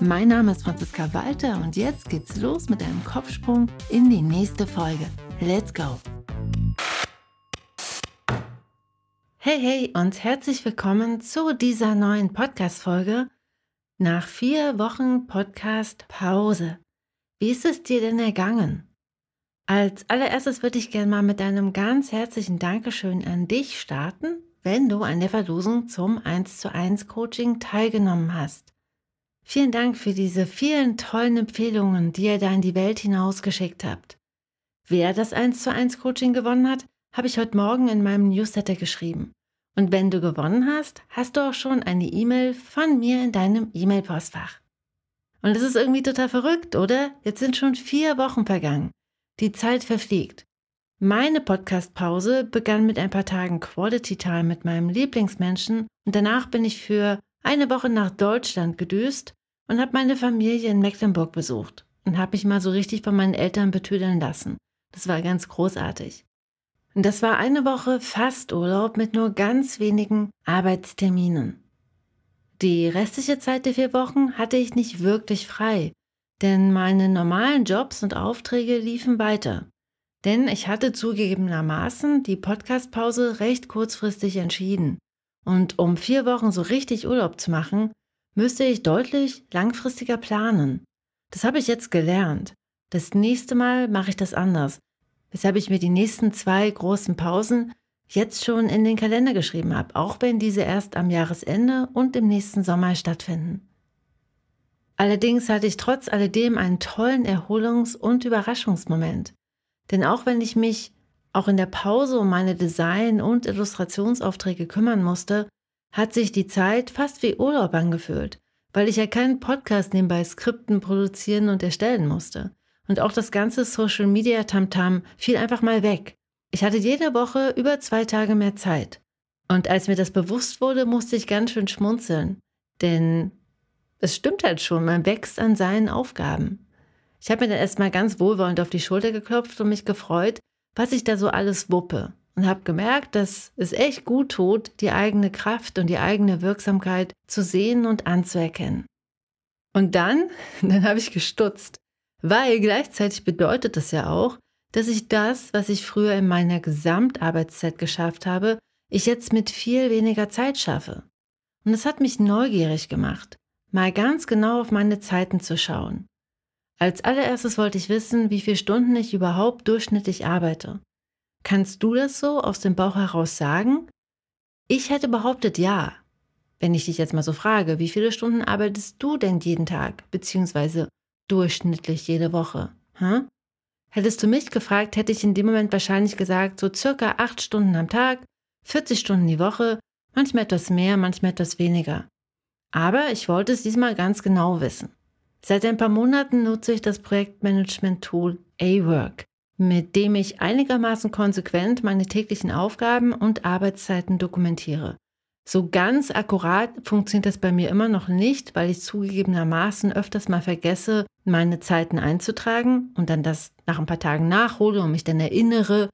Mein Name ist Franziska Walter und jetzt geht's los mit einem Kopfsprung in die nächste Folge. Let's go! Hey, hey und herzlich willkommen zu dieser neuen Podcast-Folge nach vier Wochen Podcast-Pause. Wie ist es dir denn ergangen? Als allererstes würde ich gerne mal mit einem ganz herzlichen Dankeschön an dich starten, wenn du an der Verlosung zum 1 zu 1 Coaching teilgenommen hast. Vielen Dank für diese vielen tollen Empfehlungen, die ihr da in die Welt hinausgeschickt habt. Wer das 1 zu 1 Coaching gewonnen hat, habe ich heute Morgen in meinem Newsletter geschrieben. Und wenn du gewonnen hast, hast du auch schon eine E-Mail von mir in deinem E-Mail-Postfach. Und es ist irgendwie total verrückt, oder? Jetzt sind schon vier Wochen vergangen. Die Zeit verfliegt. Meine Podcast-Pause begann mit ein paar Tagen Quality Time mit meinem Lieblingsmenschen und danach bin ich für eine Woche nach Deutschland gedüst und habe meine Familie in Mecklenburg besucht und habe mich mal so richtig von meinen Eltern betüdeln lassen. Das war ganz großartig. Und das war eine Woche fast Urlaub mit nur ganz wenigen Arbeitsterminen. Die restliche Zeit der vier Wochen hatte ich nicht wirklich frei, denn meine normalen Jobs und Aufträge liefen weiter. Denn ich hatte zugegebenermaßen die Podcastpause recht kurzfristig entschieden. Und um vier Wochen so richtig Urlaub zu machen, müsste ich deutlich langfristiger planen. Das habe ich jetzt gelernt. Das nächste Mal mache ich das anders weshalb ich mir die nächsten zwei großen Pausen jetzt schon in den Kalender geschrieben habe, auch wenn diese erst am Jahresende und im nächsten Sommer stattfinden. Allerdings hatte ich trotz alledem einen tollen Erholungs- und Überraschungsmoment. Denn auch wenn ich mich auch in der Pause um meine Design- und Illustrationsaufträge kümmern musste, hat sich die Zeit fast wie Urlaub angefühlt, weil ich ja keinen Podcast nebenbei Skripten produzieren und erstellen musste. Und auch das ganze Social Media Tamtam fiel einfach mal weg. Ich hatte jede Woche über zwei Tage mehr Zeit. Und als mir das bewusst wurde, musste ich ganz schön schmunzeln. Denn es stimmt halt schon, man wächst an seinen Aufgaben. Ich habe mir dann erstmal ganz wohlwollend auf die Schulter geklopft und mich gefreut, was ich da so alles wuppe. Und habe gemerkt, dass es echt gut tut, die eigene Kraft und die eigene Wirksamkeit zu sehen und anzuerkennen. Und dann, dann habe ich gestutzt. Weil gleichzeitig bedeutet das ja auch, dass ich das, was ich früher in meiner Gesamtarbeitszeit geschafft habe, ich jetzt mit viel weniger Zeit schaffe. Und es hat mich neugierig gemacht, mal ganz genau auf meine Zeiten zu schauen. Als allererstes wollte ich wissen, wie viele Stunden ich überhaupt durchschnittlich arbeite. Kannst du das so aus dem Bauch heraus sagen? Ich hätte behauptet ja. Wenn ich dich jetzt mal so frage, wie viele Stunden arbeitest du denn jeden Tag, beziehungsweise durchschnittlich jede Woche. Hm? Hättest du mich gefragt, hätte ich in dem Moment wahrscheinlich gesagt, so circa acht Stunden am Tag, 40 Stunden die Woche, manchmal etwas mehr, manchmal etwas weniger. Aber ich wollte es diesmal ganz genau wissen. Seit ein paar Monaten nutze ich das Projektmanagement-Tool A-Work, mit dem ich einigermaßen konsequent meine täglichen Aufgaben und Arbeitszeiten dokumentiere. So ganz akkurat funktioniert das bei mir immer noch nicht, weil ich zugegebenermaßen öfters mal vergesse, meine Zeiten einzutragen und dann das nach ein paar Tagen nachhole und mich dann erinnere.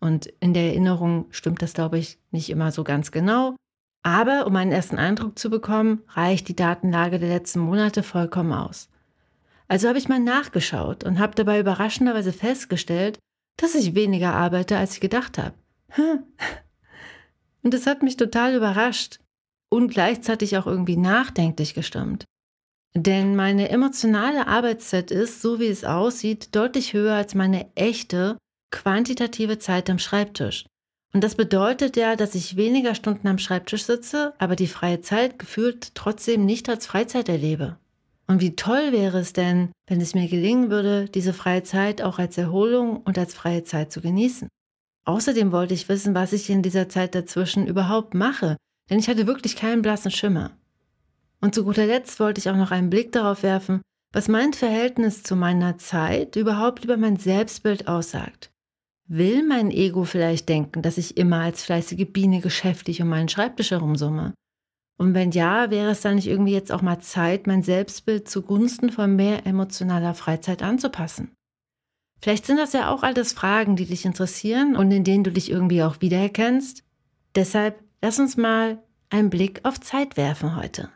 Und in der Erinnerung stimmt das, glaube ich, nicht immer so ganz genau. Aber um einen ersten Eindruck zu bekommen, reicht die Datenlage der letzten Monate vollkommen aus. Also habe ich mal nachgeschaut und habe dabei überraschenderweise festgestellt, dass ich weniger arbeite, als ich gedacht habe. Und es hat mich total überrascht und gleichzeitig auch irgendwie nachdenklich gestimmt. Denn meine emotionale Arbeitszeit ist, so wie es aussieht, deutlich höher als meine echte, quantitative Zeit am Schreibtisch. Und das bedeutet ja, dass ich weniger Stunden am Schreibtisch sitze, aber die freie Zeit gefühlt trotzdem nicht als Freizeit erlebe. Und wie toll wäre es denn, wenn es mir gelingen würde, diese freie Zeit auch als Erholung und als freie Zeit zu genießen. Außerdem wollte ich wissen, was ich in dieser Zeit dazwischen überhaupt mache, denn ich hatte wirklich keinen blassen Schimmer. Und zu guter Letzt wollte ich auch noch einen Blick darauf werfen, was mein Verhältnis zu meiner Zeit überhaupt über mein Selbstbild aussagt. Will mein Ego vielleicht denken, dass ich immer als fleißige Biene geschäftig um meinen Schreibtisch herumsumme? Und wenn ja, wäre es dann nicht irgendwie jetzt auch mal Zeit, mein Selbstbild zugunsten von mehr emotionaler Freizeit anzupassen? Vielleicht sind das ja auch alles Fragen, die dich interessieren und in denen du dich irgendwie auch wiedererkennst. Deshalb lass uns mal einen Blick auf Zeit werfen heute.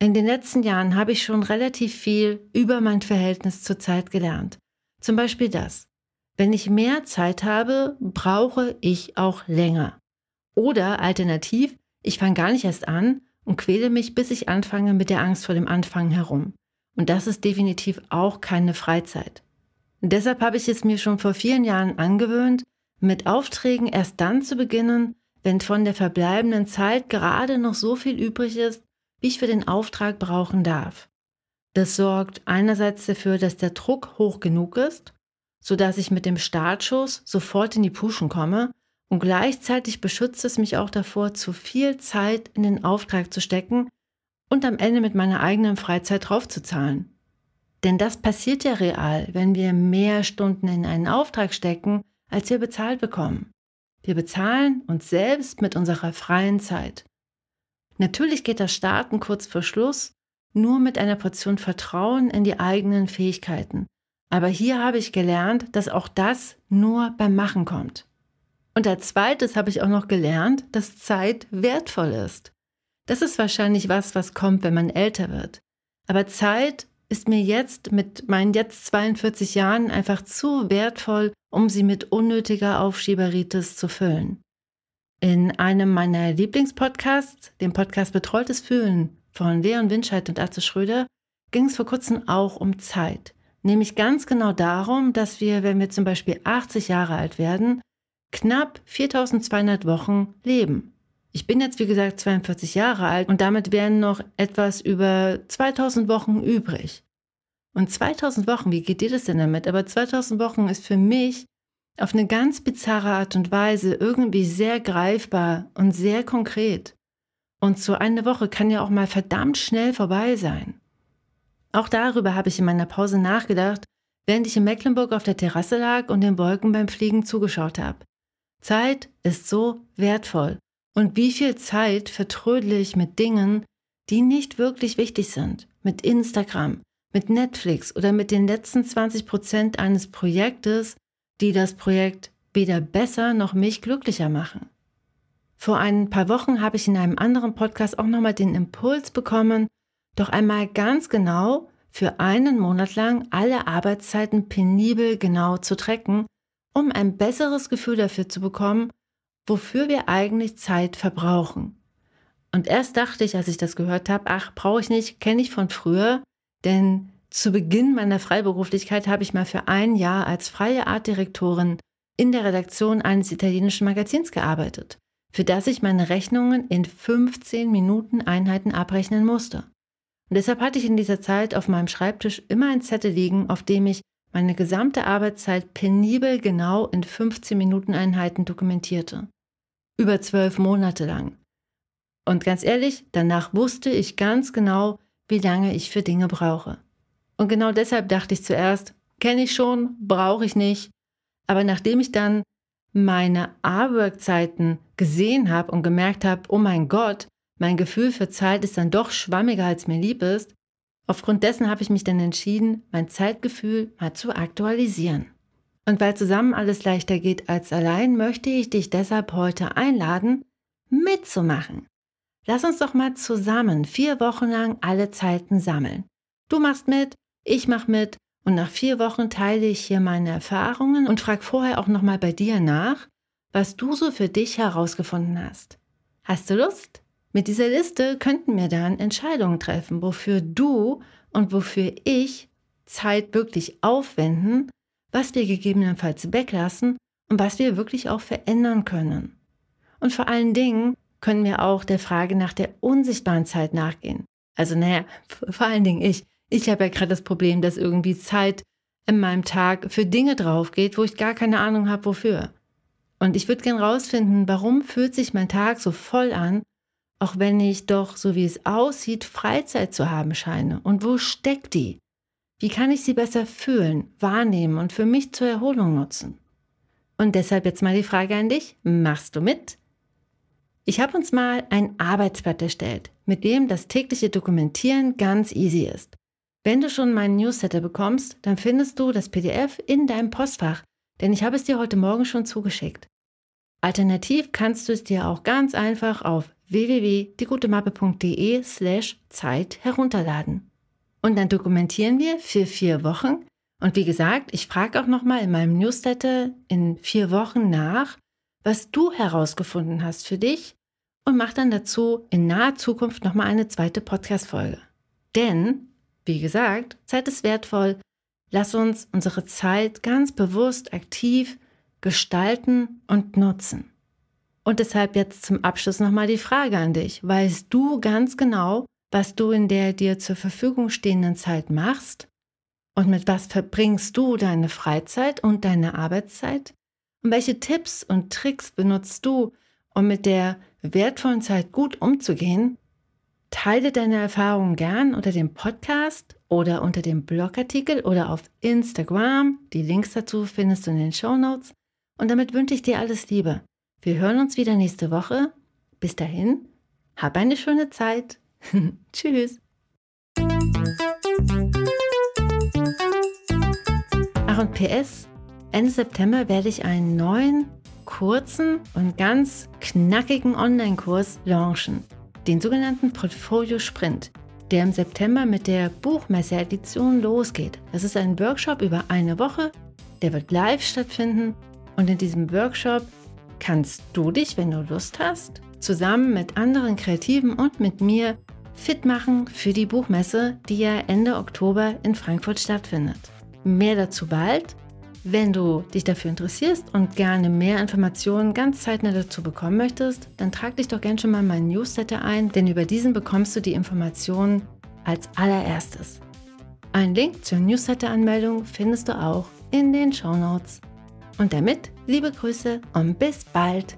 In den letzten Jahren habe ich schon relativ viel über mein Verhältnis zur Zeit gelernt. Zum Beispiel das. Wenn ich mehr Zeit habe, brauche ich auch länger. Oder alternativ, ich fange gar nicht erst an und quäle mich, bis ich anfange mit der Angst vor dem Anfangen herum. Und das ist definitiv auch keine Freizeit. Und deshalb habe ich es mir schon vor vielen Jahren angewöhnt, mit Aufträgen erst dann zu beginnen, wenn von der verbleibenden Zeit gerade noch so viel übrig ist, wie ich für den Auftrag brauchen darf. Das sorgt einerseits dafür, dass der Druck hoch genug ist sodass ich mit dem Startschuss sofort in die Puschen komme und gleichzeitig beschützt es mich auch davor, zu viel Zeit in den Auftrag zu stecken und am Ende mit meiner eigenen Freizeit draufzuzahlen. Denn das passiert ja real, wenn wir mehr Stunden in einen Auftrag stecken, als wir bezahlt bekommen. Wir bezahlen uns selbst mit unserer freien Zeit. Natürlich geht das Starten kurz vor Schluss nur mit einer Portion Vertrauen in die eigenen Fähigkeiten aber hier habe ich gelernt, dass auch das nur beim Machen kommt. Und als zweites habe ich auch noch gelernt, dass Zeit wertvoll ist. Das ist wahrscheinlich was, was kommt, wenn man älter wird. Aber Zeit ist mir jetzt mit meinen jetzt 42 Jahren einfach zu wertvoll, um sie mit unnötiger Aufschieberitis zu füllen. In einem meiner Lieblingspodcasts, dem Podcast Betreutes Fühlen von Leon Winscheid und Atze Schröder, ging es vor kurzem auch um Zeit nämlich ganz genau darum, dass wir, wenn wir zum Beispiel 80 Jahre alt werden, knapp 4200 Wochen leben. Ich bin jetzt, wie gesagt, 42 Jahre alt und damit wären noch etwas über 2000 Wochen übrig. Und 2000 Wochen, wie geht dir das denn damit? Aber 2000 Wochen ist für mich auf eine ganz bizarre Art und Weise irgendwie sehr greifbar und sehr konkret. Und so eine Woche kann ja auch mal verdammt schnell vorbei sein. Auch darüber habe ich in meiner Pause nachgedacht, während ich in Mecklenburg auf der Terrasse lag und den Wolken beim Fliegen zugeschaut habe. Zeit ist so wertvoll. Und wie viel Zeit vertrödle ich mit Dingen, die nicht wirklich wichtig sind? Mit Instagram, mit Netflix oder mit den letzten 20 Prozent eines Projektes, die das Projekt weder besser noch mich glücklicher machen. Vor ein paar Wochen habe ich in einem anderen Podcast auch nochmal den Impuls bekommen, doch einmal ganz genau für einen Monat lang alle Arbeitszeiten penibel genau zu tracken, um ein besseres Gefühl dafür zu bekommen, wofür wir eigentlich Zeit verbrauchen. Und erst dachte ich, als ich das gehört habe, ach, brauche ich nicht, kenne ich von früher, denn zu Beginn meiner Freiberuflichkeit habe ich mal für ein Jahr als freie Artdirektorin in der Redaktion eines italienischen Magazins gearbeitet, für das ich meine Rechnungen in 15 Minuten Einheiten abrechnen musste. Und deshalb hatte ich in dieser Zeit auf meinem Schreibtisch immer ein Zettel liegen, auf dem ich meine gesamte Arbeitszeit penibel genau in 15 Minuten Einheiten dokumentierte. Über zwölf Monate lang. Und ganz ehrlich, danach wusste ich ganz genau, wie lange ich für Dinge brauche. Und genau deshalb dachte ich zuerst, kenne ich schon, brauche ich nicht. Aber nachdem ich dann meine A-Work-Zeiten gesehen habe und gemerkt habe, oh mein Gott, mein Gefühl für Zeit ist dann doch schwammiger, als mir lieb ist. Aufgrund dessen habe ich mich dann entschieden, mein Zeitgefühl mal zu aktualisieren. Und weil zusammen alles leichter geht als allein, möchte ich dich deshalb heute einladen, mitzumachen. Lass uns doch mal zusammen vier Wochen lang alle Zeiten sammeln. Du machst mit, ich mach mit und nach vier Wochen teile ich hier meine Erfahrungen und frag vorher auch nochmal bei dir nach, was du so für dich herausgefunden hast. Hast du Lust? Mit dieser Liste könnten wir dann Entscheidungen treffen, wofür du und wofür ich Zeit wirklich aufwenden, was wir gegebenenfalls weglassen und was wir wirklich auch verändern können. Und vor allen Dingen können wir auch der Frage nach der unsichtbaren Zeit nachgehen. Also naja, vor allen Dingen ich. Ich habe ja gerade das Problem, dass irgendwie Zeit in meinem Tag für Dinge draufgeht, wo ich gar keine Ahnung habe, wofür. Und ich würde gern rausfinden, warum fühlt sich mein Tag so voll an auch wenn ich doch, so wie es aussieht, Freizeit zu haben scheine. Und wo steckt die? Wie kann ich sie besser fühlen, wahrnehmen und für mich zur Erholung nutzen? Und deshalb jetzt mal die Frage an dich, machst du mit? Ich habe uns mal ein Arbeitsblatt erstellt, mit dem das tägliche Dokumentieren ganz easy ist. Wenn du schon meinen Newsletter bekommst, dann findest du das PDF in deinem Postfach, denn ich habe es dir heute Morgen schon zugeschickt. Alternativ kannst du es dir auch ganz einfach auf www.diegutemappe.de slash Zeit herunterladen. Und dann dokumentieren wir für vier Wochen. Und wie gesagt, ich frage auch nochmal in meinem Newsletter in vier Wochen nach, was du herausgefunden hast für dich und mach dann dazu in naher Zukunft nochmal eine zweite Podcast-Folge. Denn, wie gesagt, Zeit ist wertvoll. Lass uns unsere Zeit ganz bewusst aktiv gestalten und nutzen. Und deshalb jetzt zum Abschluss nochmal die Frage an dich. Weißt du ganz genau, was du in der dir zur Verfügung stehenden Zeit machst? Und mit was verbringst du deine Freizeit und deine Arbeitszeit? Und welche Tipps und Tricks benutzt du, um mit der wertvollen Zeit gut umzugehen? Teile deine Erfahrungen gern unter dem Podcast oder unter dem Blogartikel oder auf Instagram. Die Links dazu findest du in den Show Notes. Und damit wünsche ich dir alles Liebe. Wir hören uns wieder nächste Woche. Bis dahin, hab eine schöne Zeit. Tschüss. Ach und PS, Ende September werde ich einen neuen, kurzen und ganz knackigen Online-Kurs launchen, den sogenannten Portfolio Sprint, der im September mit der Buchmesse-Edition losgeht. Das ist ein Workshop über eine Woche, der wird live stattfinden und in diesem Workshop kannst du dich, wenn du Lust hast, zusammen mit anderen Kreativen und mit mir fit machen für die Buchmesse, die ja Ende Oktober in Frankfurt stattfindet. Mehr dazu bald. Wenn du dich dafür interessierst und gerne mehr Informationen ganz zeitnah dazu bekommen möchtest, dann trag dich doch gerne schon mal meinen Newsletter ein, denn über diesen bekommst du die Informationen als allererstes. Einen Link zur Newsletter-Anmeldung findest du auch in den Show Notes. Und damit liebe Grüße und bis bald.